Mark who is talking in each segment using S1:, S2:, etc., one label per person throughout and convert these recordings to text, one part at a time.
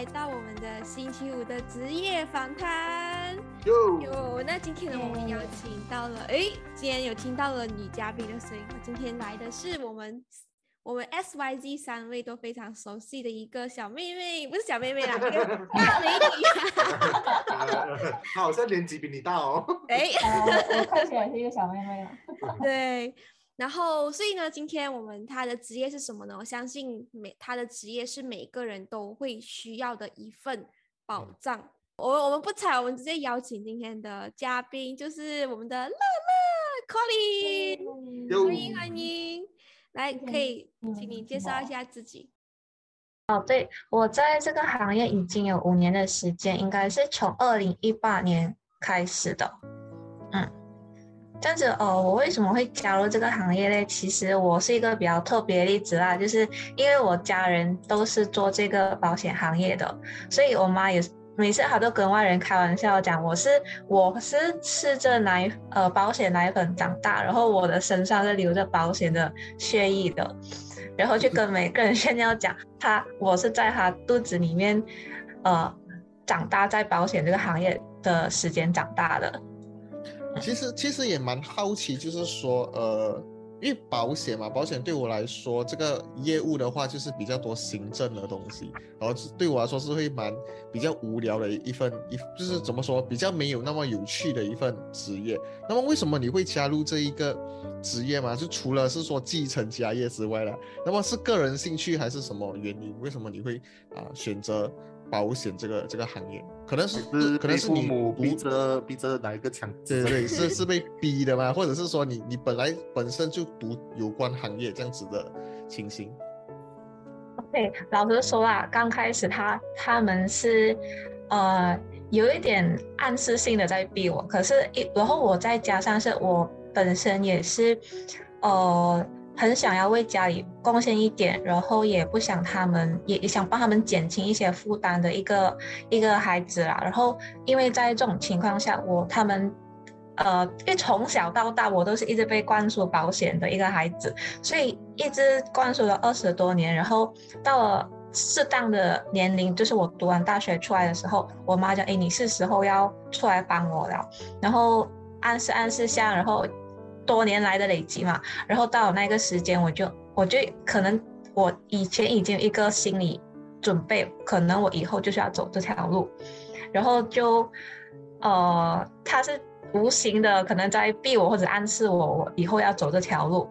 S1: 来到我们的星期五的职业访谈。有，那今天呢，我们邀请到了，哎，今天有听到了女嘉宾的声音。今天来的是我们我们 S Y Z 三位都非常熟悉的一个小妹妹，不是小妹妹啦，一个大美
S2: 女。好像年纪比你大哦。
S3: 哎，我看起来是一个小妹妹啊。
S1: 对。然后，所以呢，今天我们他的职业是什么呢？我相信每他的职业是每个人都会需要的一份保障。我我们不采，我们直接邀请今天的嘉宾，就是我们的乐乐 Colin，欢迎欢迎，来可以请你介绍一下自己。
S3: 哦，对我在这个行业已经有五年的时间，应该是从二零一八年开始的，嗯。这样子哦，我为什么会加入这个行业呢？其实我是一个比较特别的例子啦，就是因为我家人都是做这个保险行业的，所以我妈也是每次她都跟外人开玩笑讲，我是我是吃着奶呃保险奶粉长大，然后我的身上是流着保险的血液的，然后就跟每个人炫耀讲，他我是在他肚子里面呃长大，在保险这个行业的时间长大的。
S4: 其实其实也蛮好奇，就是说，呃，因为保险嘛，保险对我来说，这个业务的话就是比较多行政的东西，然后对我来说是会蛮比较无聊的一份一，就是怎么说，比较没有那么有趣的一份职业。那么为什么你会加入这一个职业嘛？就除了是说继承家业之外了，那么是个人兴趣还是什么原因？为什么你会啊选择？保险这个这个行业，可能是可能是你
S2: 逼着逼着哪一个强？
S4: 对对对，是 是被逼的吗？或者是说你你本来本身就读有关行业这样子的情形
S3: ？OK，老实说啊，刚开始他他们是呃有一点暗示性的在逼我，可是一然后我再加上是我本身也是呃。很想要为家里贡献一点，然后也不想他们，也也想帮他们减轻一些负担的一个一个孩子啦。然后，因为在这种情况下，我他们，呃，因为从小到大我都是一直被灌输保险的一个孩子，所以一直灌输了二十多年。然后到了适当的年龄，就是我读完大学出来的时候，我妈讲：“哎，你是时候要出来帮我了。”然后暗示暗示下，然后。多年来的累积嘛，然后到那个时间，我就我就可能我以前已经有一个心理准备，可能我以后就是要走这条路，然后就呃，他是无形的可能在逼我或者暗示我，我以后要走这条路，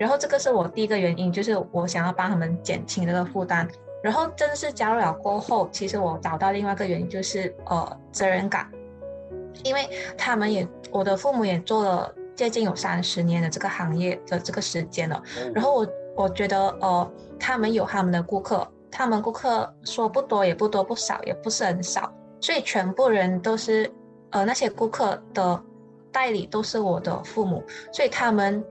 S3: 然后这个是我第一个原因，就是我想要帮他们减轻这个负担，然后正式加入了过后，其实我找到另外一个原因就是呃责任感，因为他们也我的父母也做了。接近有三十年的这个行业的这个时间了，然后我我觉得呃，他们有他们的顾客，他们顾客说不多也不多，不少也不是很少，所以全部人都是呃那些顾客的代理都是我的父母，所以他们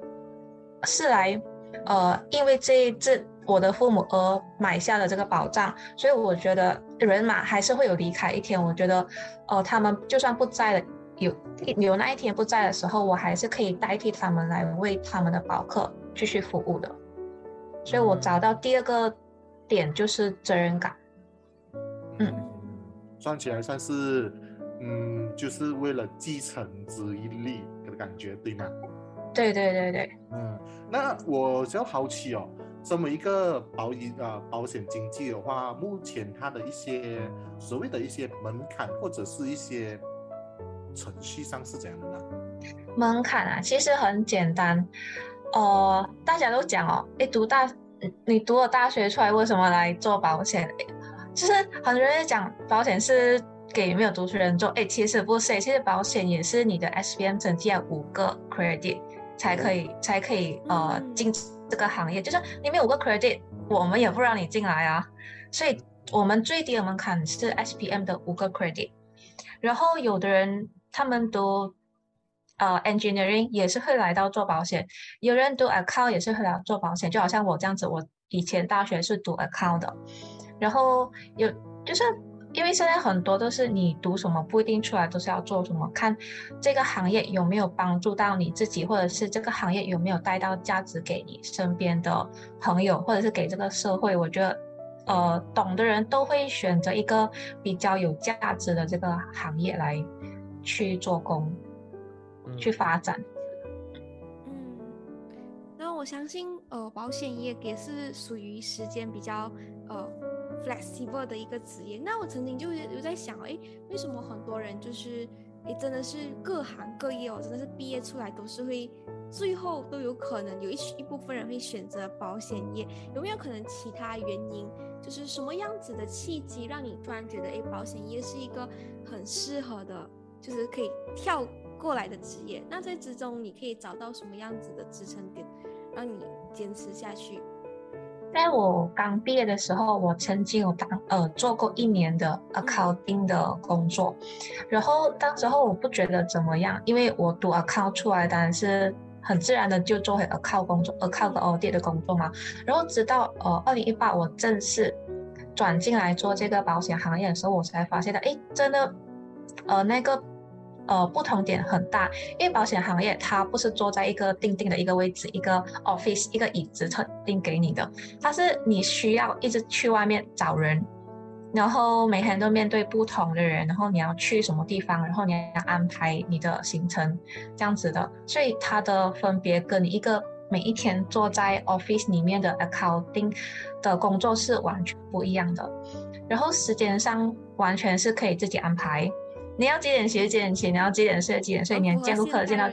S3: 是来呃因为这一次我的父母而买下了这个保障，所以我觉得人嘛还是会有离开一天，我觉得呃他们就算不在了。有有那一天不在的时候，我还是可以代替他们来为他们的保客继续服务的。所以我找到第二个点就是责任感。
S2: 嗯，算起来算是，嗯，就是为了继承之一力的感觉，对吗？
S3: 对对对对。
S2: 嗯，那我比较好奇哦，身为一个保险啊保险经纪的话，目前它的一些所谓的一些门槛或者是一些。程序上是怎样的呢？
S3: 门槛啊，其实很简单。哦，大家都讲哦，哎，读大，你读了大学出来，为什么来做保险？就是很多人讲保险是给没有读书人做，哎，其实不是，其实保险也是你的 S B M 成绩要五个 credit 才可以，才可以呃进这个行业，就是你没有个 credit，我们也不让你进来啊。所以我们最低的门槛是 SPM 的五个 credit。然后有的人他们读呃 engineering 也是会来到做保险，有人读 account 也是会来做保险，就好像我这样子，我以前大学是读 account 的，然后有就是。因为现在很多都是你读什么不一定出来都是要做什么，看这个行业有没有帮助到你自己，或者是这个行业有没有带到价值给你身边的朋友，或者是给这个社会。我觉得，呃，懂的人都会选择一个比较有价值的这个行业来去做工，去发展。
S1: 嗯，那我相信，呃，保险业也是属于时间比较，呃。flexible 的一个职业，那我曾经就有在想，哎，为什么很多人就是，哎，真的是各行各业哦，真的是毕业出来都是会，最后都有可能有一一部分人会选择保险业，有没有可能其他原因？就是什么样子的契机让你突然觉得，哎，保险业是一个很适合的，就是可以跳过来的职业？那在之中你可以找到什么样子的支撑点，让你坚持下去？
S3: 在我刚毕业的时候，我曾经有当呃做过一年的 accounting 的工作，然后当时候我不觉得怎么样，因为我读 account 出来当然是很自然的就做回 account 工作，account 的 audit 的工作嘛。然后直到呃二零一八我正式转进来做这个保险行业的时候，我才发现的，哎，真的，呃那个。呃，不同点很大，因为保险行业它不是坐在一个定定的一个位置，一个 office 一个椅子特定给你的，它是你需要一直去外面找人，然后每天都面对不同的人，然后你要去什么地方，然后你要安排你的行程这样子的，所以它的分别跟你一个每一天坐在 office 里面的 accounting 的工作是完全不一样的，然后时间上完全是可以自己安排。你要几点起几点起，你要几点睡几点睡，你见顾客见到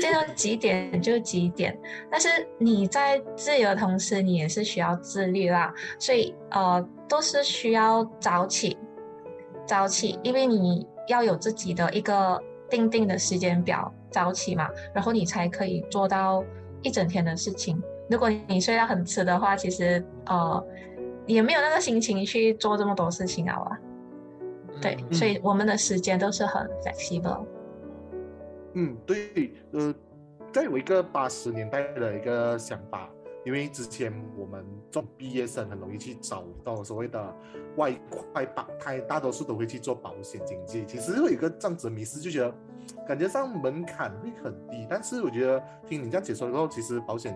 S3: 见到 几点就几点。但是你在自由的同时，你也是需要自律啦，所以呃都是需要早起，早起，因为你要有自己的一个定定的时间表，早起嘛，然后你才可以做到一整天的事情。如果你睡到很迟的话，其实呃也没有那个心情去做这么多事情啊。对，所以我们的时间都是很 flexible。
S2: 嗯，对，呃，在有一个八十年代的一个想法，因为之前我们做毕业生很容易去找到所谓的外快打开，大多数都会去做保险经纪。其实有一个这样子迷失，就觉得感觉上门槛会很低，但是我觉得听你这样解说之后，其实保险。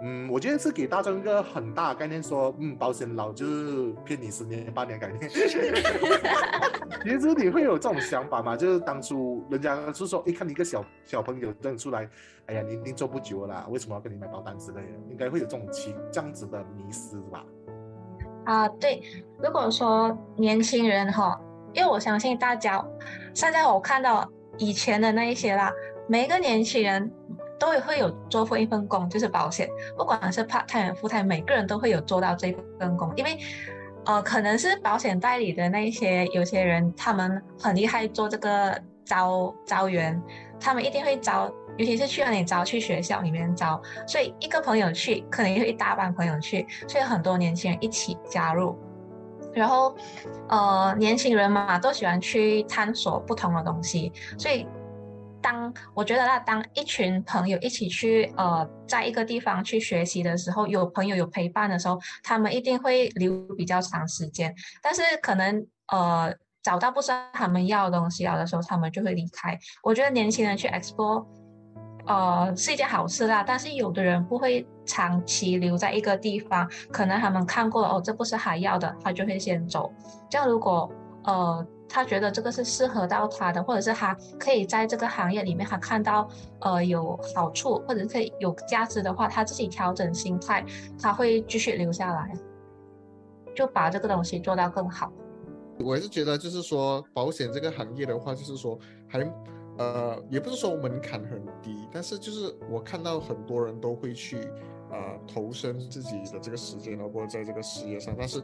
S2: 嗯，我觉得是给大众一个很大的概念，说，嗯，保险老就是骗你十年八年概念。其实你会有这种想法吗？就是当初人家是说，一看你一个小小朋友认出来，哎呀，你一定做不久了，为什么要跟你买保单之类的？应该会有这种情这样子的迷失吧？
S3: 啊，对，如果说年轻人哈，因为我相信大家，现在我看到以前的那一些啦，每一个年轻人。都会有做过一份工，就是保险，不管是 part time、full time，每个人都会有做到这份工，因为，呃，可能是保险代理的那一些有些人，他们很厉害做这个招招员，他们一定会招，尤其是去那里招，去学校里面招，所以一个朋友去，可能有一大半朋友去，所以很多年轻人一起加入，然后，呃，年轻人嘛，都喜欢去探索不同的东西，所以。当我觉得，那当一群朋友一起去，呃，在一个地方去学习的时候，有朋友有陪伴的时候，他们一定会留比较长时间。但是可能，呃，找到不是他们要的东西了的时候，他们就会离开。我觉得年轻人去 explore，呃，是一件好事啦。但是有的人不会长期留在一个地方，可能他们看过了，哦，这不是还要的，他就会先走。这样如果，呃。他觉得这个是适合到他的，或者是他可以在这个行业里面，他看到呃有好处或者可以有价值的话，他自己调整心态，他会继续留下来，就把这个东西做到更好。
S4: 我是觉得就是说保险这个行业的话，就是说还呃也不是说门槛很低，但是就是我看到很多人都会去呃投身自己的这个时间，包括在这个事业上，但是。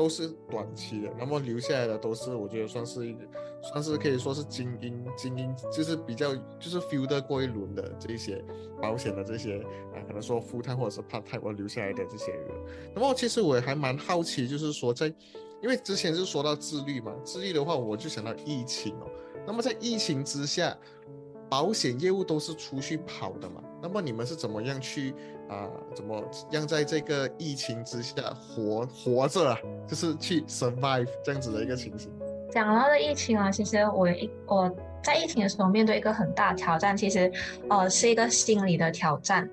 S4: 都是短期的，那么留下来的都是我觉得算是，算是可以说是精英精英，就是比较就是 feel 得过一轮的这些保险的这些啊，可能说 full time 或者是 part time 我留下来的这些人。那么其实我还蛮好奇，就是说在，因为之前是说到自律嘛，自律的话我就想到疫情哦。那么在疫情之下，保险业务都是出去跑的嘛？那么你们是怎么样去啊？怎么样在这个疫情之下活活着啊？就是去 survive 这样子的一个情形。
S3: 讲到的疫情啊，其实我一我在疫情的时候面对一个很大挑战，其实呃是一个心理的挑战，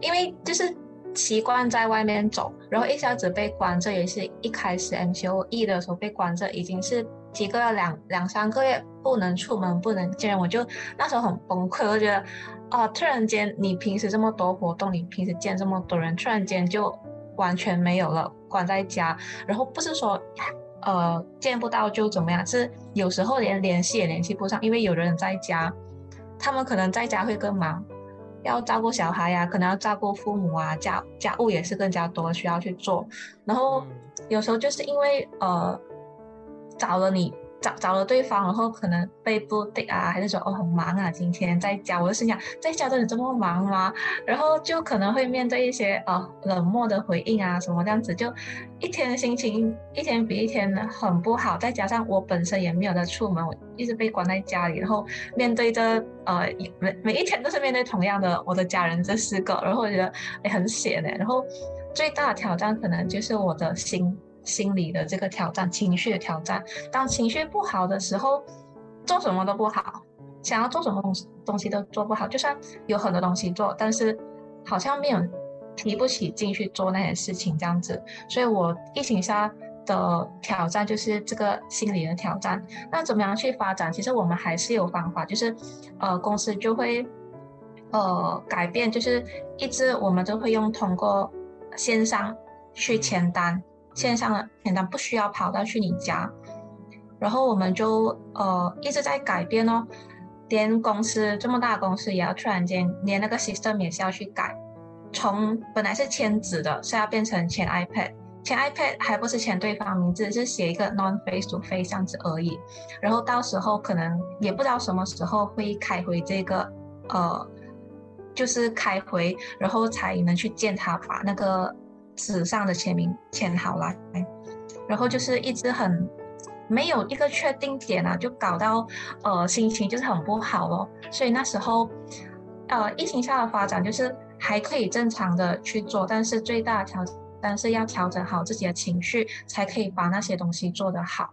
S3: 因为就是习惯在外面走，然后一下子被关着，也是一开始 MCOE 的时候被关着，已经是。几个月两两三个月不能出门不能见人，我就那时候很崩溃，我觉得啊，突然间你平时这么多活动，你平时见这么多人，突然间就完全没有了，关在家，然后不是说呃见不到就怎么样，是有时候连联系也联系不上，因为有的人在家，他们可能在家会更忙，要照顾小孩呀，可能要照顾父母啊，家家务也是更加多需要去做，然后有时候就是因为呃。找了你，找找了对方，然后可能被不对啊，还是说哦很忙啊，今天在家，我就心想在家真的这么忙吗？然后就可能会面对一些呃冷漠的回应啊，什么这样子，就一天心情一天比一天很不好。再加上我本身也没有在出门，我一直被关在家里，然后面对着呃每每一天都是面对同样的我的家人这四个，然后我觉得也很险呢。然后最大的挑战可能就是我的心。心理的这个挑战，情绪的挑战。当情绪不好的时候，做什么都不好，想要做什么东东西都做不好。就算有很多东西做，但是好像没有提不起劲去做那些事情，这样子。所以我疫情下的挑战就是这个心理的挑战。那怎么样去发展？其实我们还是有方法，就是呃，公司就会呃改变，就是一直我们都会用通过线上去签单。线上的简单不需要跑到去你家，然后我们就呃一直在改变哦，连公司这么大公司也要突然间连那个 system 也是要去改，从本来是签纸的，是要变成签 iPad，签 iPad 还不是签对方名字，是写一个 non face to face 这样子而已，然后到时候可能也不知道什么时候会开回这个呃，就是开回，然后才能去见他把那个。纸上的签名签好了，然后就是一直很没有一个确定点啊，就搞到呃心情就是很不好咯。所以那时候呃疫情下的发展就是还可以正常的去做，但是最大的挑战是要调整好自己的情绪，才可以把那些东西做得好。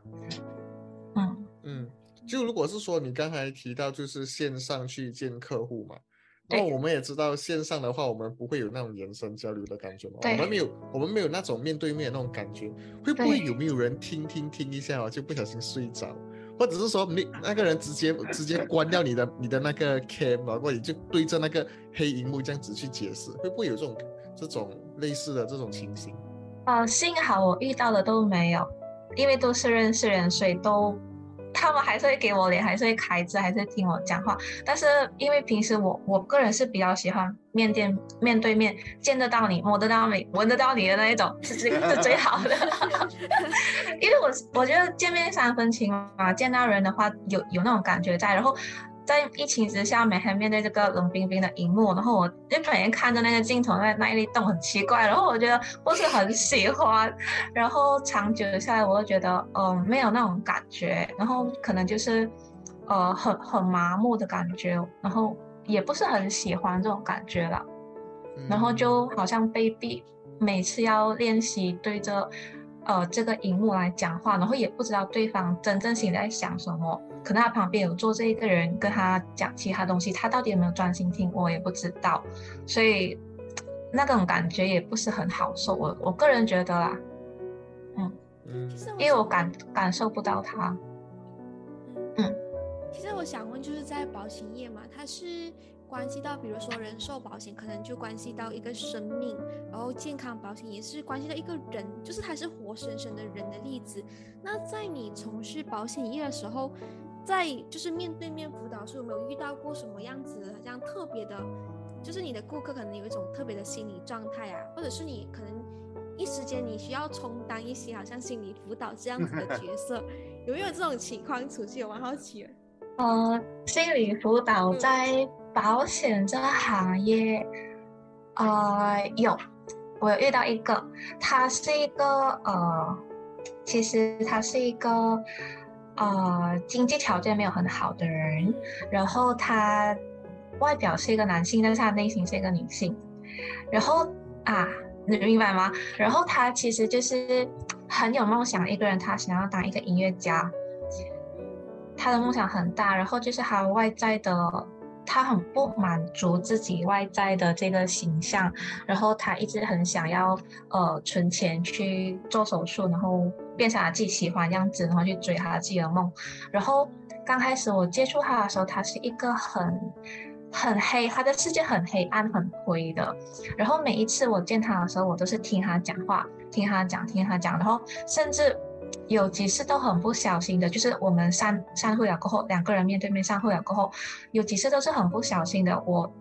S4: 嗯嗯，就如果是说你刚才提到就是线上去见客户嘛。那我们也知道，线上的话，我们不会有那种眼神交流的感觉嘛。我们没有，我们没有那种面对面那种感觉。会不会有没有人听听听一下哦，就不小心睡着，或者是说你那个人直接直接关掉你的你的那个 cam 啊，或者就对着那个黑荧幕这样子去解释，会不会有这种这种类似的这种情形？
S3: 啊，幸好我遇到的都没有，因为都是认识人，所以都。他们还是会给我脸，还是会开着，还是听我讲话。但是因为平时我我个人是比较喜欢面店面对面见得到你，摸得到你，闻得到你的那一种，是最是最好的。因为我我觉得见面三分情嘛，见到人的话有有那种感觉在，然后。在疫情之下，每天面对这个冷冰冰的荧幕，然后我一整天看着那个镜头在那里动，很奇怪，然后我觉得不是很喜欢，然后长久下来，我就觉得，嗯，没有那种感觉，然后可能就是，呃，很很麻木的感觉，然后也不是很喜欢这种感觉了，然后就好像被逼每次要练习对着。呃，这个荧幕来讲话，然后也不知道对方真正心里在想什么，可能他旁边有坐这一个人跟他讲其他东西，他到底有没有专心听，我也不知道，所以那种感觉也不是很好受。我我个人觉得啦，嗯嗯，因为我感感受不到他，
S1: 嗯，其实我想问，就是在保险业嘛，它是。关系到，比如说人寿保险，可能就关系到一个生命，然后健康保险也是关系到一个人，就是他是活生生的人的例子。那在你从事保险业的时候，在就是面对面辅导时，有没有遇到过什么样子好像特别的？就是你的顾客可能有一种特别的心理状态啊，或者是你可能一时间你需要充当一些好像心理辅导这样子的 角色，有没有这种情况出现？我蛮好奇的。
S3: 呃，心理辅导在保险这行业，呃，有，我有遇到一个，他是一个呃，其实他是一个呃经济条件没有很好的人，然后他外表是一个男性，但是他内心是一个女性，然后啊，你明白吗？然后他其实就是很有梦想，一个人他想要当一个音乐家。他的梦想很大，然后就是他外在的，他很不满足自己外在的这个形象，然后他一直很想要呃存钱去做手术，然后变成他自己喜欢样子，然后去追他自己的梦。然后刚开始我接触他的时候，他是一个很很黑，他的世界很黑暗、很灰的。然后每一次我见他的时候，我都是听他讲话，听他讲，听他讲，然后甚至。有几次都很不小心的，就是我们散散会了过后，两个人面对面散会了过后，有几次都是很不小心的。我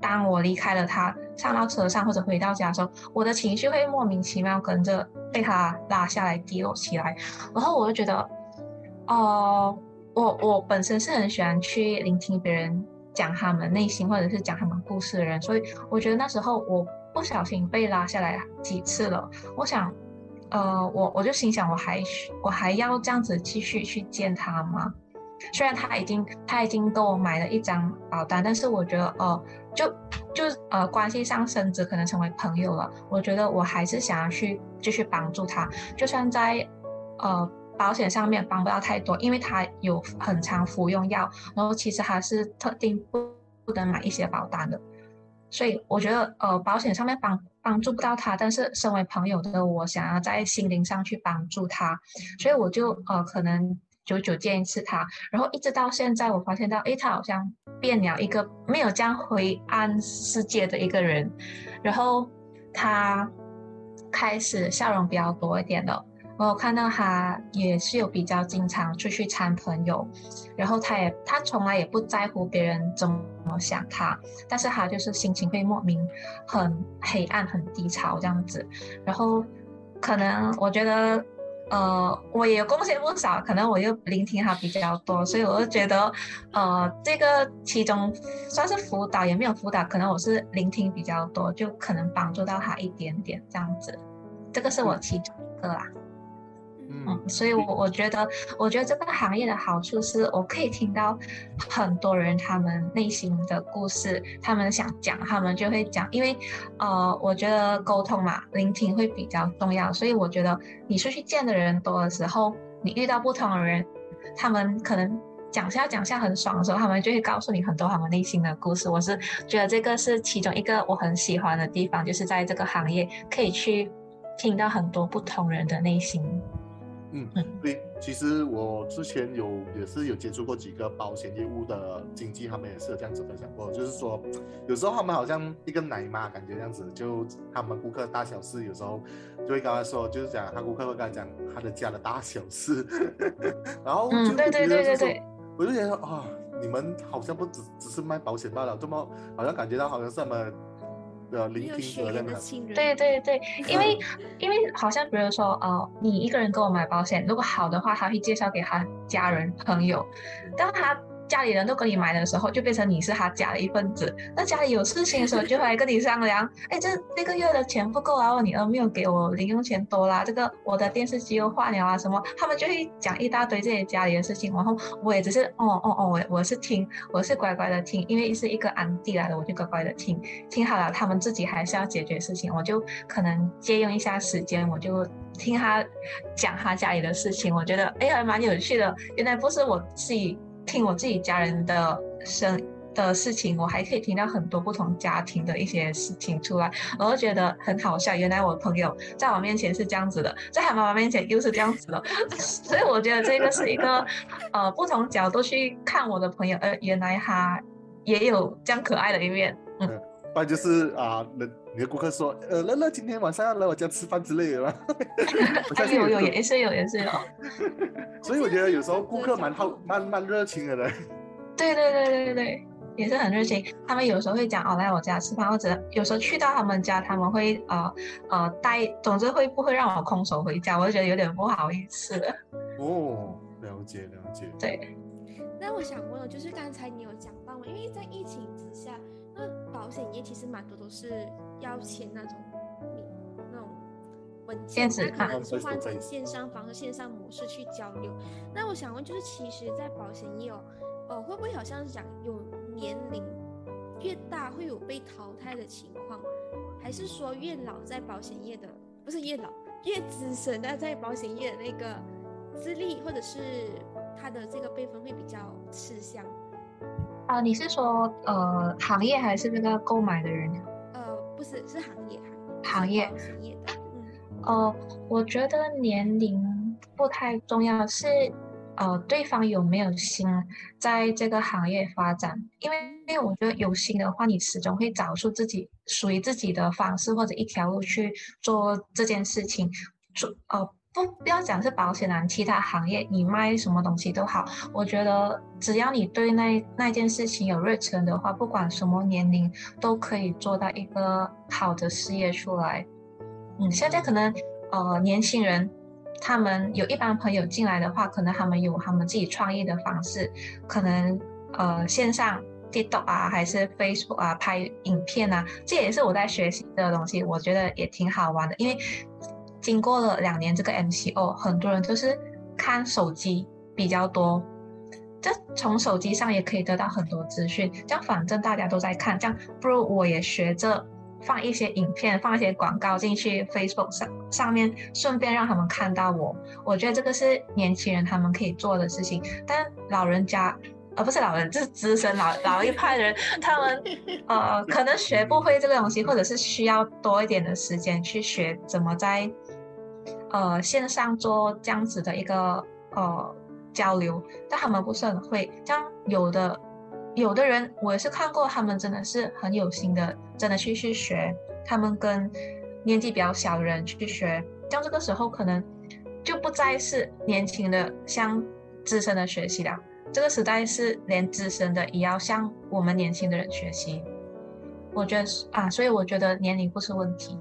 S3: 当我离开了他，上到车上或者回到家的时候，我的情绪会莫名其妙跟着被他拉下来、低落起来。然后我就觉得，哦，我我本身是很喜欢去聆听别人讲他们内心或者是讲他们故事的人，所以我觉得那时候我不小心被拉下来几次了。我想。呃，我我就心想，我还我还要这样子继续去见他吗？虽然他已经他已经给我买了一张保单，但是我觉得，呃，就就呃关系上升值，可能成为朋友了。我觉得我还是想要去继续帮助他，就算在呃保险上面帮不到太多，因为他有很长服用药，然后其实他是特定不不能买一些保单的。所以我觉得，呃，保险上面帮帮助不到他，但是身为朋友的我，想要在心灵上去帮助他，所以我就呃，可能久久见一次他，然后一直到现在，我发现到，哎，他好像变了一个没有这样灰暗世界的一个人，然后他开始笑容比较多一点了。我看到他也是有比较经常出去参朋友，然后他也他从来也不在乎别人怎么想他，但是他就是心情会莫名很黑暗、很低潮这样子。然后可能我觉得，呃，我也有贡献不少，可能我又聆听他比较多，所以我就觉得，呃，这个其中算是辅导也没有辅导，可能我是聆听比较多，就可能帮助到他一点点这样子。这个是我其中一个啦。嗯，所以，我我觉得，我觉得这个行业的好处是我可以听到很多人他们内心的故事，他们想讲，他们就会讲，因为，呃，我觉得沟通嘛，聆听会比较重要，所以我觉得你出去见的人多的时候，你遇到不同的人，他们可能讲下讲下很爽的时候，他们就会告诉你很多他们内心的故事。我是觉得这个是其中一个我很喜欢的地方，就是在这个行业可以去听到很多不同人的内心。
S2: 嗯，对，其实我之前有也是有接触过几个保险业务的经纪，他们也是有这样子分享过，就是说有时候他们好像一个奶妈感觉这样子，就他们顾客大小事，有时候就会跟他说，就是讲他顾客会跟他讲他的家的大小事，然后
S3: 嗯，对对对对对，
S2: 我就觉得啊，你们好像不只只是卖保险罢了，这么好像感觉到好像是什么。的聆听者
S3: 对对对，因为因为好像比如说，哦，你一个人给我买保险，如果好的话，他会介绍给他家人朋友，当他。家里人都跟你买的时候，就变成你是他家的一份子。那家里有事情的时候，就会来跟你商量。哎，这这个月的钱不够啊，你儿没有给我零用钱多啦。这个我的电视机又坏了啊，什么？他们就会讲一大堆这些家里的事情。然后我也只是，哦哦哦，我我是听，我是乖乖的听，因为是一个安迪来的，我就乖乖的听。听好了，他们自己还是要解决事情，我就可能借用一下时间，我就听他讲他家里的事情。我觉得，哎，还蛮有趣的。原来不是我自己。听我自己家人的声的事情，我还可以听到很多不同家庭的一些事情出来，我就觉得很好笑。原来我朋友在我面前是这样子的，在他妈妈面前又是这样子的，所以我觉得这个是一个呃不同角度去看我的朋友，呃，原来他也有这样可爱的一面。嗯，
S2: 那就是啊，那你的顾客说，呃，乐乐今天晚上要来我家吃饭之类的吗？
S3: 有有也是有也是有。
S2: 所以我觉得有时候顾客蛮好蛮蛮热情的嘞。
S3: 对对对对对对。也是很热情。他们有时候会讲哦来我家吃饭，或者有时候去到他们家，他们会呃呃带，总之会不会让我空手回家，我就觉得有点不好意思。
S2: 哦，了解了解。
S3: 对。
S1: 那我想问，就是刚才你有讲到嘛，因为在疫情之下，那保险业其实蛮多都是要签那种那种文件，那可能是换成线上方式、线上模式去交流。那我想问，就是其实，在保险业哦，呃，会不会好像讲有年龄越大会有被淘汰的情况，还是说越老在保险业的不是越老越资深的在保险业的那个资历或者是？他的这个辈分会比较吃香
S3: 啊？你是说呃行业还是那个购买的人？
S1: 是，是行业
S3: 行业
S1: 行业的。嗯，
S3: 呃，我觉得年龄不太重要，是呃对方有没有心在这个行业发展。因为因为我觉得有心的话，你始终会找出自己属于自己的方式或者一条路去做这件事情。做呃。不，不要讲是保险啊，其他行业你卖什么东西都好，我觉得只要你对那那件事情有热忱的话，不管什么年龄都可以做到一个好的事业出来。嗯，现在可能呃年轻人他们有一帮朋友进来的话，可能他们有他们自己创业的方式，可能呃线上 TikTok 啊，还是 Facebook 啊拍影片啊，这也是我在学习的东西，我觉得也挺好玩的，因为。经过了两年这个 MCO，很多人就是看手机比较多，这从手机上也可以得到很多资讯。这样反正大家都在看，这样不如我也学着放一些影片，放一些广告进去 Facebook 上上面，顺便让他们看到我。我觉得这个是年轻人他们可以做的事情，但老人家，而不是老人，就是资深老 老一派的人，他们呃可能学不会这个东西，或者是需要多一点的时间去学怎么在。呃，线上做这样子的一个呃交流，但他们不是很会。像有的有的人，我也是看过，他们真的是很有心的，真的去去学。他们跟年纪比较小的人去学，像这个时候可能就不再是年轻的向资深的学习了。这个时代是连资深的也要向我们年轻的人学习。我觉得是啊，所以我觉得年龄不是问题。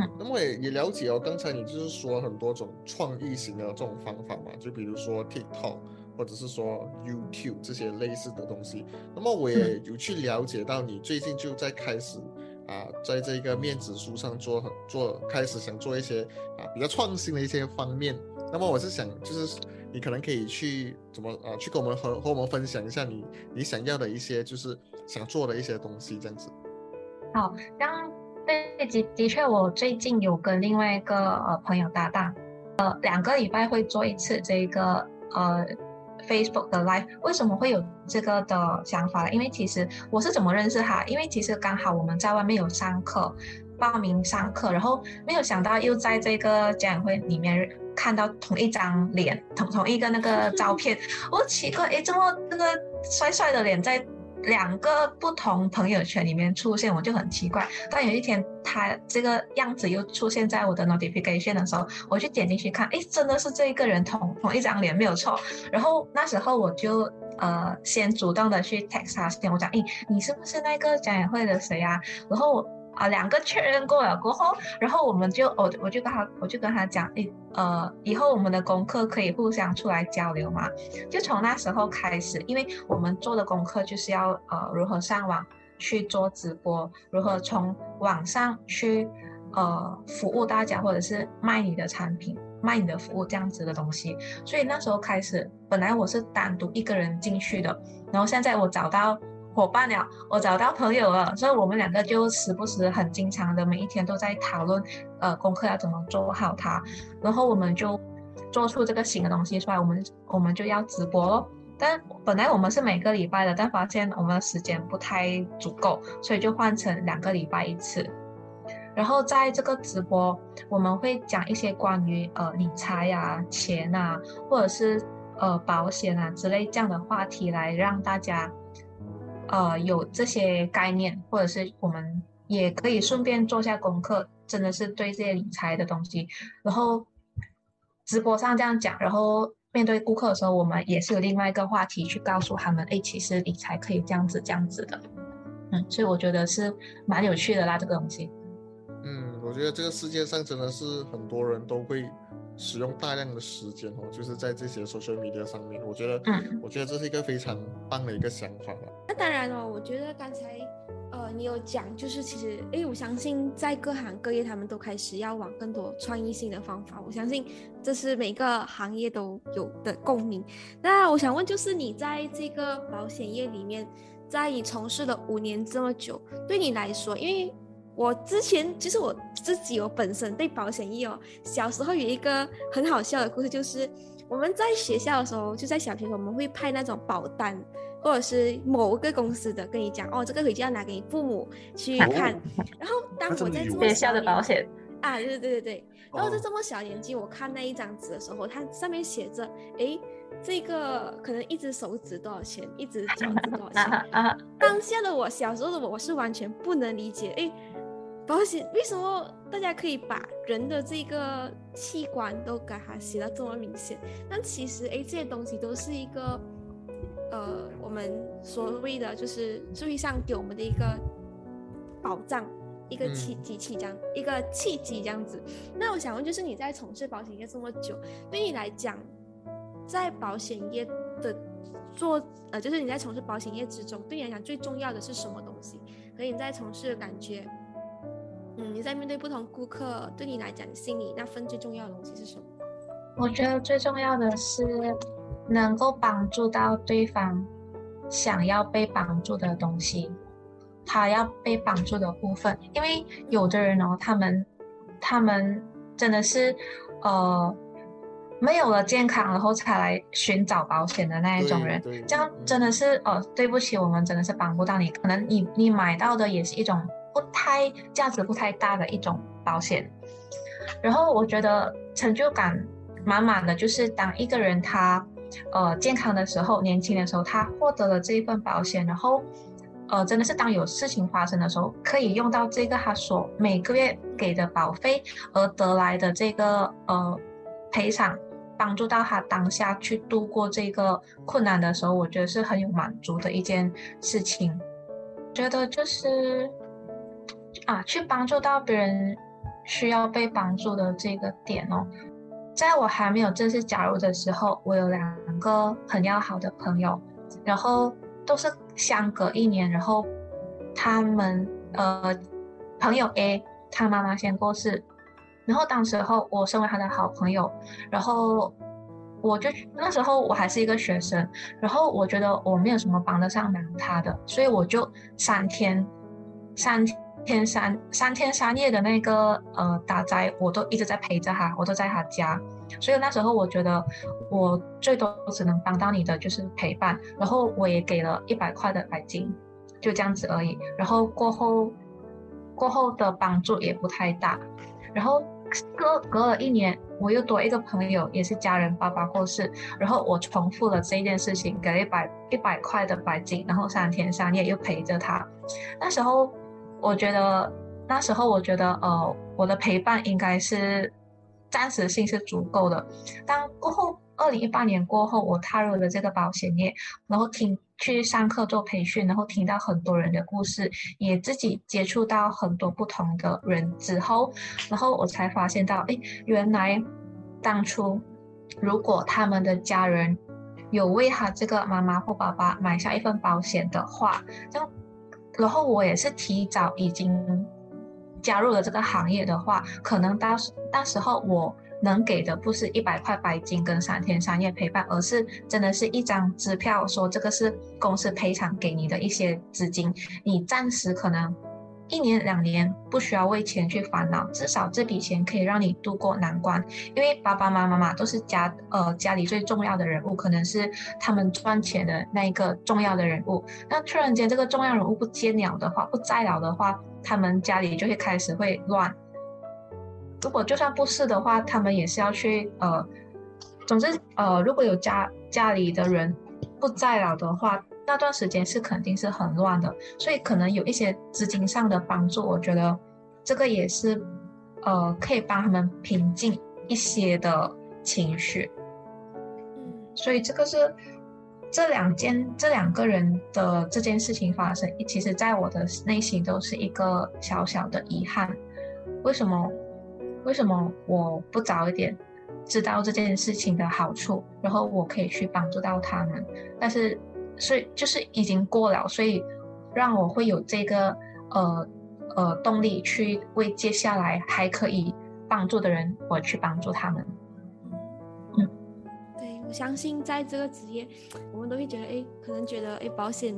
S4: 嗯。那么也也了解哦，刚才你就是说很多种创意型的这种方法嘛，就比如说 TikTok 或者是说 YouTube 这些类似的东西。那么我也有去了解到你最近就在开始啊，在这个面子书上做做开始想做一些啊比较创新的一些方面。那么我是想就是你可能可以去怎么啊去跟我们和和我们分享一下你你想要的一些就是想做的一些东西这样子。
S3: 好，刚。对，的的确，我最近有跟另外一个呃朋友搭档，呃，两个礼拜会做一次这个呃 Facebook 的 Live。为什么会有这个的想法呢？因为其实我是怎么认识他？因为其实刚好我们在外面有上课，报名上课，然后没有想到又在这个家长会里面看到同一张脸，同同一个那个照片，我奇怪，哎，这么那个帅帅的脸在。两个不同朋友圈里面出现，我就很奇怪。但有一天，他这个样子又出现在我的 notification 的时候，我就点进去看，哎，真的是这一个人同同一张脸，没有错。然后那时候我就呃先主动的去 text 他，先我讲，哎，你是不是那个讲演会的谁啊？然后。啊，两个确认过了过后，然后我们就我我就跟他我就跟他讲，诶，呃，以后我们的功课可以互相出来交流嘛。就从那时候开始，因为我们做的功课就是要呃如何上网去做直播，如何从网上去呃服务大家，或者是卖你的产品、卖你的服务这样子的东西。所以那时候开始，本来我是单独一个人进去的，然后现在我找到。伙伴了，我找到朋友了，所以我们两个就时不时很经常的每一天都在讨论，呃，功课要怎么做好它，然后我们就做出这个新的东西出来，我们我们就要直播。但本来我们是每个礼拜的，但发现我们的时间不太足够，所以就换成两个礼拜一次。然后在这个直播，我们会讲一些关于呃理财啊、钱啊，或者是呃保险啊之类这样的话题，来让大家。呃，有这些概念，或者是我们也可以顺便做下功课，真的是对这些理财的东西，然后直播上这样讲，然后面对顾客的时候，我们也是有另外一个话题去告诉他们，哎，其实理财可以这样子这样子的。嗯，所以我觉得是蛮有趣的啦，这个东西。
S4: 嗯，我觉得这个世界上真的是很多人都会使用大量的时间哦，就是在这些 social media 上面。我觉得，
S3: 嗯，
S4: 我觉得这是一个非常棒的一个想法了。
S1: 那当然了，我觉得刚才呃你有讲，就是其实哎，我相信在各行各业，他们都开始要往更多创意性的方法。我相信这是每个行业都有的共鸣。那我想问，就是你在这个保险业里面，在你从事了五年这么久，对你来说，因为我之前其实我自己我本身对保险业哦，小时候有一个很好笑的故事，就是我们在学校的时候，就在小学我们会派那种保单，或者是某个公司的跟你讲哦，这个回家拿给你父母去看。然后当我在
S3: 学校的保险
S1: 啊，对对对对，然后在这么小年纪，我看那一张纸的时候，它上面写着，哎，这个可能一只手指多少钱，一只脚趾多少钱。当下的我，小时候的我，我是完全不能理解，哎。保险为什么大家可以把人的这个器官都给它写到这么明显？但其实哎，这些东西都是一个呃，我们所谓的就是社会上给我们的一个保障，一个契机器这样，一个契机这样子。那我想问，就是你在从事保险业这么久，对你来讲，在保险业的做呃，就是你在从事保险业之中，对你来讲最重要的是什么东西？和你在从事的感觉？嗯，你在面对不同顾客，对你来讲，心里那份最重要的东西是什么？
S3: 我觉得最重要的是能够帮助到对方想要被帮助的东西，他要被帮助的部分。因为有的人哦，他们他们真的是呃没有了健康，然后才来寻找保险的那一种人，这样真的是呃对不起，我们真的是帮不到你。可能你你买到的也是一种。不太价值不太大的一种保险，然后我觉得成就感满满的，就是当一个人他呃健康的时候，年轻的时候，他获得了这一份保险，然后呃真的是当有事情发生的时候，可以用到这个他所每个月给的保费而得来的这个呃赔偿，帮助到他当下去度过这个困难的时候，我觉得是很有满足的一件事情。觉得就是。啊，去帮助到别人需要被帮助的这个点哦，在我还没有正式加入的时候，我有两个很要好的朋友，然后都是相隔一年，然后他们呃，朋友 A 他妈妈先过世，然后当时候我身为他的好朋友，然后我就那时候我还是一个学生，然后我觉得我没有什么帮得上忙他的，所以我就三天三天。天三三天三夜的那个呃打灾，我都一直在陪着他，我都在他家，所以那时候我觉得我最多只能帮到你的就是陪伴，然后我也给了一百块的白金，就这样子而已。然后过后过后的帮助也不太大，然后隔隔了一年，我又多一个朋友，也是家人爸爸过世，然后我重复了这件事情，给了一百一百块的白金，然后三天三夜又陪着他，那时候。我觉得那时候，我觉得呃，我的陪伴应该是暂时性是足够的。当过后二零一八年过后，我踏入了这个保险业，然后听去上课做培训，然后听到很多人的故事，也自己接触到很多不同的人之后，然后我才发现到，哎，原来当初如果他们的家人有为他这个妈妈或爸爸买下一份保险的话，这样。然后我也是提早已经加入了这个行业的话，可能到时到时候我能给的不是一百块白金跟三天三夜陪伴，而是真的是一张支票，说这个是公司赔偿给你的一些资金，你暂时可能。一年两年不需要为钱去烦恼，至少这笔钱可以让你度过难关。因为爸爸妈妈嘛都是家呃家里最重要的人物，可能是他们赚钱的那一个重要的人物。那突然间这个重要人物不见了的话，不在了的话，他们家里就会开始会乱。如果就算不是的话，他们也是要去呃，总之呃，如果有家家里的人不在了的话。那段时间是肯定是很乱的，所以可能有一些资金上的帮助，我觉得这个也是，呃，可以帮他们平静一些的情绪。
S1: 嗯，
S3: 所以这个是这两件这两个人的这件事情发生，其实在我的内心都是一个小小的遗憾。为什么？为什么我不早一点知道这件事情的好处，然后我可以去帮助到他们？但是，所以就是已经过了，所以让我会有这个呃呃动力去为接下来还可以帮助的人，我去帮助他们。
S1: 嗯，对我相信在这个职业，我们都会觉得，哎，可能觉得，哎，保险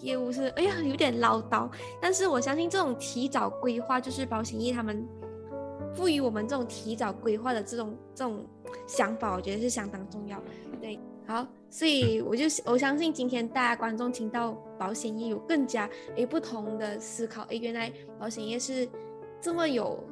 S1: 业务是，哎呀，有点唠叨。但是我相信这种提早规划，就是保险业他们赋予我们这种提早规划的这种这种想法，我觉得是相当重要。对，好，所以我就我相信今天大家观众听到保险业有更加诶不同的思考，诶，原来保险业是这么有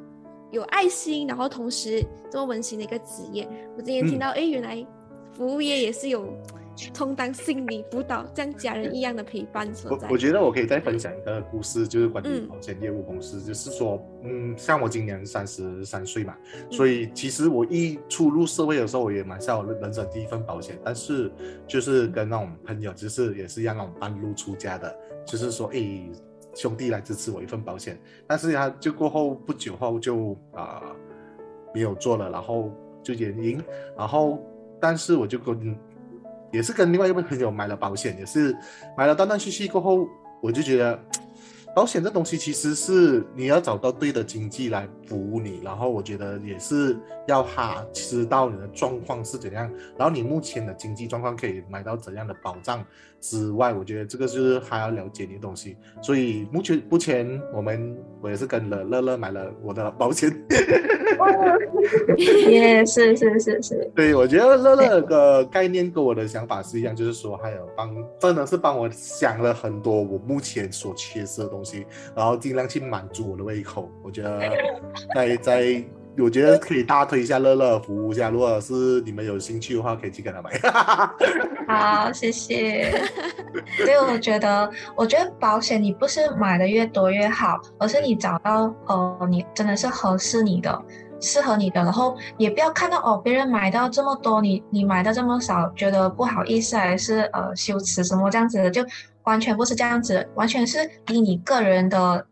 S1: 有爱心，然后同时这么温馨的一个职业。我今天听到，诶，原来。服务业也是有充当心理辅导，像家人一样的陪伴所在。
S2: 我我觉得我可以再分享一个故事，就是关于保险业务公司，就是说，嗯，像我今年三十三岁嘛，所以其实我一初入社会的时候，我也蛮像我人生第一份保险，但是就是跟那种朋友，就是也是一样那种半路出家的，就是说，哎，兄弟来支持我一份保险，但是他就过后不久后就啊没有做了，然后就原因，然后。但是我就跟，也是跟另外一位朋友买了保险，也是买了断断续续过后，我就觉得。保险这东西其实是你要找到对的经济来服务你，然后我觉得也是要他知道你的状况是怎样，然后你目前的经济状况可以买到怎样的保障之外，我觉得这个就是还要了解你的东西。所以目前目前我们我也是跟了乐乐买了我的保险。
S3: 也是是是是。
S2: 对，我觉得乐乐的概念跟我的想法是一样，就是说还有帮真的是帮我想了很多我目前所缺失的东西。然后尽量去满足我的胃口，我觉得 在在，我觉得可以大推一下乐乐服务一下，如果是你们有兴趣的话，可以去跟他买。
S3: 好，谢谢。所以我觉得，我觉得保险你不是买的越多越好，而是你找到呃，你真的是合适你的、适合你的，然后也不要看到哦，别人买到这么多，你你买到这么少，觉得不好意思还是呃羞耻什么这样子的就。完全不是这样子，完全是以你个人的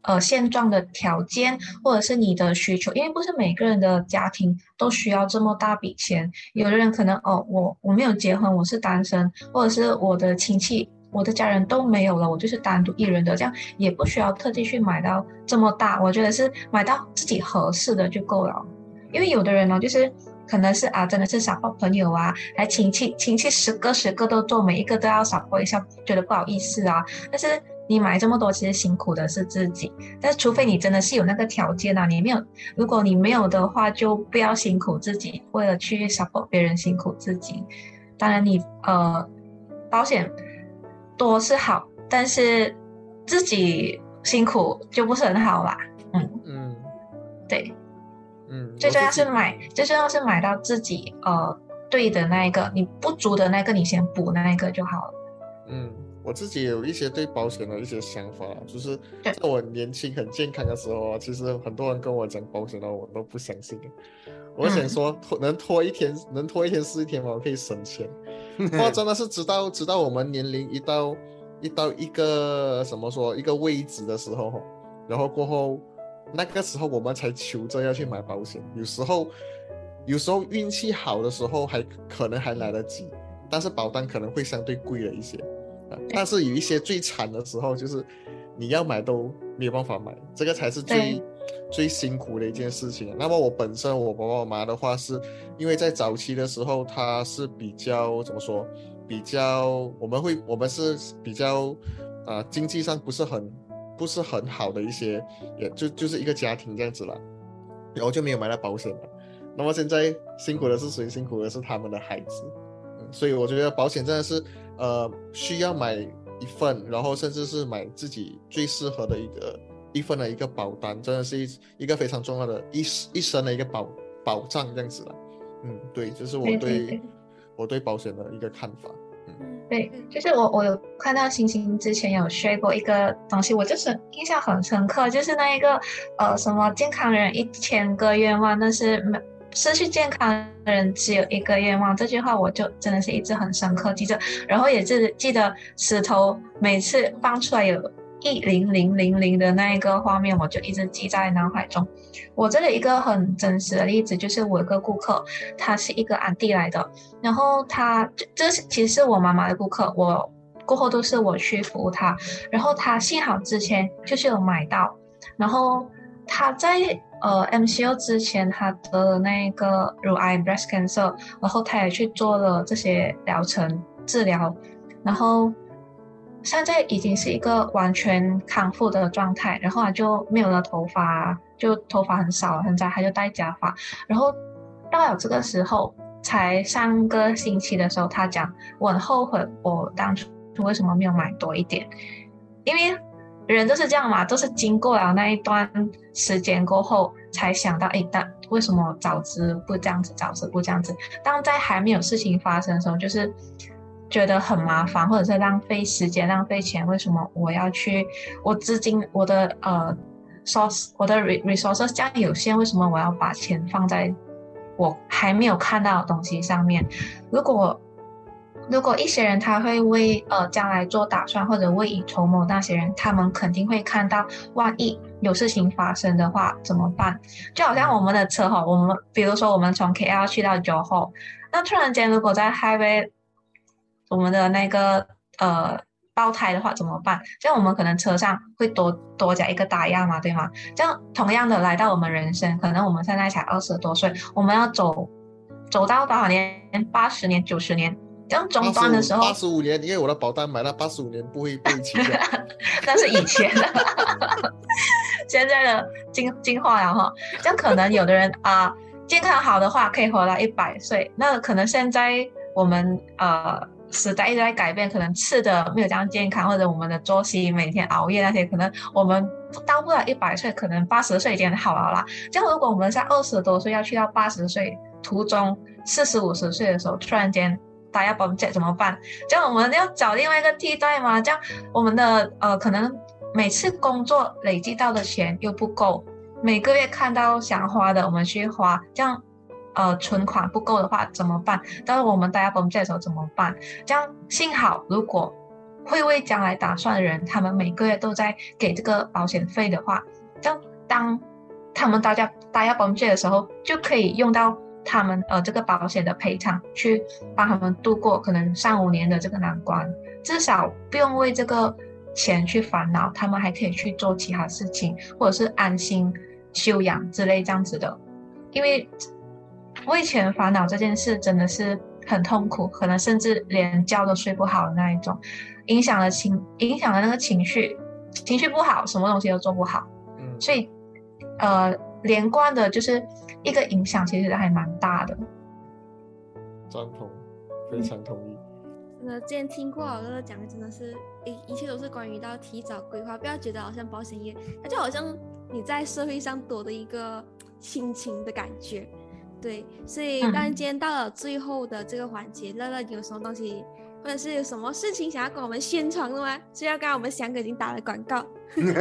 S3: 呃现状的条件，或者是你的需求，因为不是每个人的家庭都需要这么大笔钱。有的人可能哦，我我没有结婚，我是单身，或者是我的亲戚、我的家人都没有了，我就是单独一人的，这样也不需要特地去买到这么大。我觉得是买到自己合适的就够了。因为有的人呢，就是。可能是啊，真的是少报朋友啊，还亲戚亲戚十个十个都做，每一个都要少报一下，觉得不好意思啊。但是你买这么多，其实辛苦的是自己。但是除非你真的是有那个条件啊，你没有，如果你没有的话，就不要辛苦自己，为了去小包别人辛苦自己。当然你呃，保险多是好，但是自己辛苦就不是很好啦。嗯嗯，对。
S4: 嗯，
S3: 最重要是买，最重要是买到自己呃对的那一个，你不足的那个你先补那一个就好了。
S4: 嗯，我自己有一些对保险的一些想法，就是在我年轻很健康的时候啊，其实很多人跟我讲保险的，我都不相信。我想说拖能拖一天，能拖一天是一天嘛，我可以省钱。哇，真的是直到直到我们年龄一到一到一个什么说一个位置的时候，然后过后。那个时候我们才求着要去买保险，有时候，有时候运气好的时候还可能还来得及，但是保单可能会相对贵了一些，啊，但是有一些最惨的时候就是你要买都没有办法买，这个才是最最辛苦的一件事情。那么我本身我爸爸妈妈的话是因为在早期的时候他是比较怎么说，比较我们会我们是比较啊经济上不是很。不是很好的一些，也就就是一个家庭这样子了，然后就没有买到保险了。那么现在辛苦的是谁？辛苦的是他们的孩子。所以我觉得保险真的是，呃，需要买一份，然后甚至是买自己最适合的一个一份的一个保单，真的是一一个非常重要的一一生的一个保保障这样子了。嗯，对，这是我对我对保险的一个看法。
S3: 嗯对，就是我我有看到星星之前有学过一个东西，我就是印象很深刻，就是那一个呃什么健康人一千个愿望，但是没失去健康的人只有一个愿望，这句话我就真的是一直很深刻记着，然后也是记得石头每次放出来有一零零零零的那一个画面，我就一直记在脑海中。我这里一个很真实的例子就是我一个顾客，他是一个安迪来的，然后他这这是其实是我妈妈的顾客，我过后都是我去服务他，然后他幸好之前就是有买到，然后他在。呃，MCO 之前他得了那个乳癌 breast cancer，然后他也去做了这些疗程治疗，然后现在已经是一个完全康复的状态，然后他就没有了头发，就头发很少，现在他就戴假发，然后到了这个时候，才上个星期的时候，他讲我很后悔我当初为什么没有买多一点，因为。人都是这样嘛，都是经过了那一段时间过后，才想到，哎，但为什么早知不这样子，早知不这样子？当在还没有事情发生的时候，就是觉得很麻烦，或者是浪费时间、浪费钱。为什么我要去？我资金、我的呃 source、我的 resources 这样有限，为什么我要把钱放在我还没有看到的东西上面？如果如果一些人他会为呃将来做打算或者未雨绸缪，那些人他们肯定会看到，万一有事情发生的话怎么办？就好像我们的车哈，我们比如说我们从 KL 去到九号，那突然间如果在 Highway 我们的那个呃爆胎的话怎么办？这样我们可能车上会多多加一个打压嘛，对吗？这样同样的来到我们人生，可能我们现在才二十多岁，我们要走走到多少年？八十年、九十年？这样终端的时候，
S4: 八十五年，因为我的保单买了八十五年，不会不会起的。
S3: 那是以前的，现在的进进化了哈。这样可能有的人啊，健康好的话可以活到一百岁。那可能现在我们呃时代一直在改变，可能吃的没有这样健康，或者我们的作息每天熬夜那些，可能我们到不了一百岁，可能八十岁已经好了啦。这样如果我们在二十多岁要去到八十岁途中，四十五十岁的时候突然间。大家保健怎么办？这样我们要找另外一个替代吗？这样我们的呃，可能每次工作累积到的钱又不够，每个月看到想花的我们去花，这样呃存款不够的话怎么办？但是我们大家保健的时候怎么办？这样幸好如果会为将来打算的人，他们每个月都在给这个保险费的话，这样当他们大家大家保健的时候，就可以用到。他们呃，这个保险的赔偿去帮他们度过可能三五年的这个难关，至少不用为这个钱去烦恼，他们还可以去做其他事情，或者是安心休养之类这样子的。因为为钱烦恼这件事真的是很痛苦，可能甚至连觉都睡不好的那一种，影响了情，影响了那个情绪，情绪不好，什么东西都做不好。嗯，所以呃，连贯的就是。一个影响其实还蛮大的，
S4: 赞同，非常同意。
S1: 真的，之前听过乐乐讲的，真的是，一一切都是关于到提早规划，不要觉得好像保险业，它就好像你在社会上多的一个亲情的感觉。对，所以当然今天到了最后的这个环节，乐乐有什么东西？或者是有什么事情想要跟我们宣传的吗？是要刚刚我们翔哥已经打了广告，
S3: 宣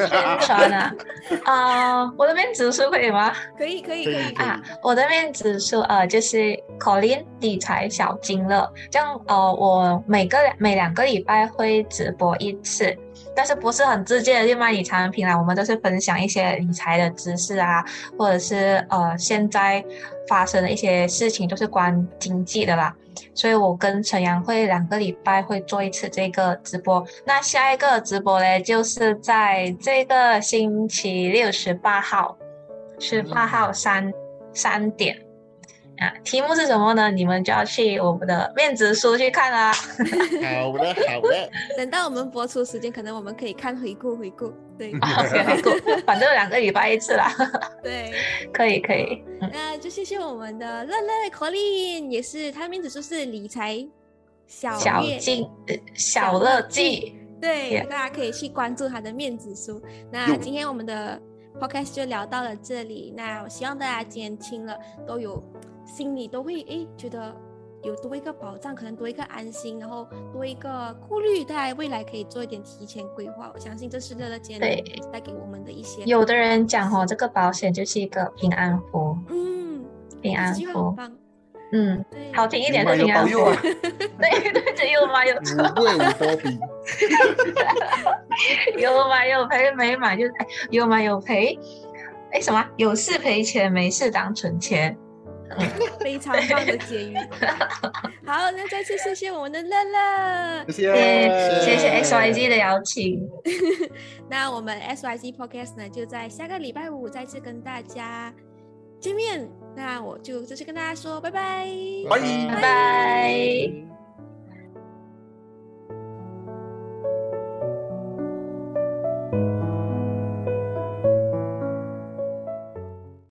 S3: 传啊，啊，我的面子书可以吗？
S1: 可以，可以，可以
S3: 啊，我的面子书呃就是 Colin 理财小金乐，这样呃我每个每两个礼拜会直播一次。但是不是很直接的去卖理财产品啦，我们都是分享一些理财的知识啊，或者是呃现在发生的一些事情，都是关经济的啦。所以我跟陈阳会两个礼拜会做一次这个直播。那下一个直播呢，就是在这个星期六十八号，十八号三三点。啊，题目是什么呢？你们就要去我们的面子书去看啦。
S4: 好的，好的。
S1: 等到我们播出时间，可能我们可以看回顾，回顾。对，
S3: 回顾，反正两个礼拜一次啦。
S1: 对，
S3: 可以，可以。
S1: 那就谢谢我们的乐乐 Colin，也是他的面子书是理财小
S3: 小金小乐记。
S1: 对，大家可以去关注他的面子书。那今天我们的 podcast 就聊到了这里。那我希望大家今天听了都有。心里都会诶觉得有多一个保障，可能多一个安心，然后多一个顾虑，在未来可以做一点提前规划。我相信这是乐乐姐对带给我们的一些。
S3: 有的人讲哦，这个保险就是一个平安符。嗯。平安
S1: 这句话很
S3: 福，
S1: 棒。
S3: 嗯，
S1: 对，
S3: 好听一点的平安福
S2: 保佑啊，
S3: 对对对，有买有
S4: 五贵五波比，
S3: 有买 有赔，没买就哎有买有赔，哎什么有事赔钱，没事当存钱。
S1: 非常棒的结语。好，那再次谢谢我们的乐乐。
S2: 谢谢，
S3: 谢谢 XYZ 的邀请，
S1: 那我们 XYZ Podcast 呢，就在下个礼拜五再次跟大家见面。那我就这次跟大家说拜拜。
S2: 拜
S3: 拜拜。